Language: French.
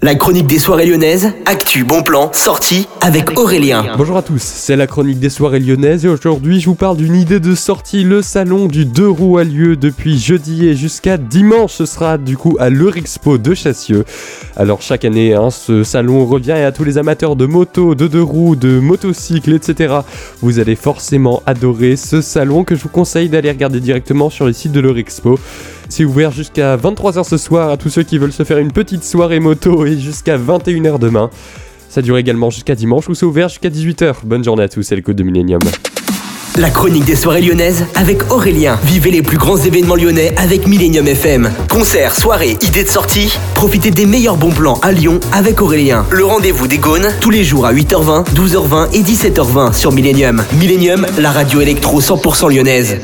La chronique des soirées lyonnaises, actu, bon plan, sortie avec Aurélien. Bonjour à tous, c'est la chronique des soirées lyonnaises et aujourd'hui je vous parle d'une idée de sortie. Le salon du deux roues a lieu depuis jeudi et jusqu'à dimanche. Ce sera du coup à l'Eurexpo de Chassieux. Alors chaque année, hein, ce salon revient et à tous les amateurs de moto, de deux roues, de motocycles, etc. Vous allez forcément adorer ce salon que je vous conseille d'aller regarder directement sur le site de l'Eurexpo. C'est ouvert jusqu'à 23h ce soir à tous ceux qui veulent se faire une petite soirée moto et jusqu'à 21h demain. Ça dure également jusqu'à dimanche où c'est ouvert jusqu'à 18h. Bonne journée à tous, c'est le code de Millennium. La chronique des soirées lyonnaises avec Aurélien. Vivez les plus grands événements lyonnais avec Millennium FM. Concerts, soirées, idées de sortie. Profitez des meilleurs bons plans à Lyon avec Aurélien. Le rendez-vous des Gaunes tous les jours à 8h20, 12h20 et 17h20 sur Millennium. Millennium, la radio électro 100% lyonnaise.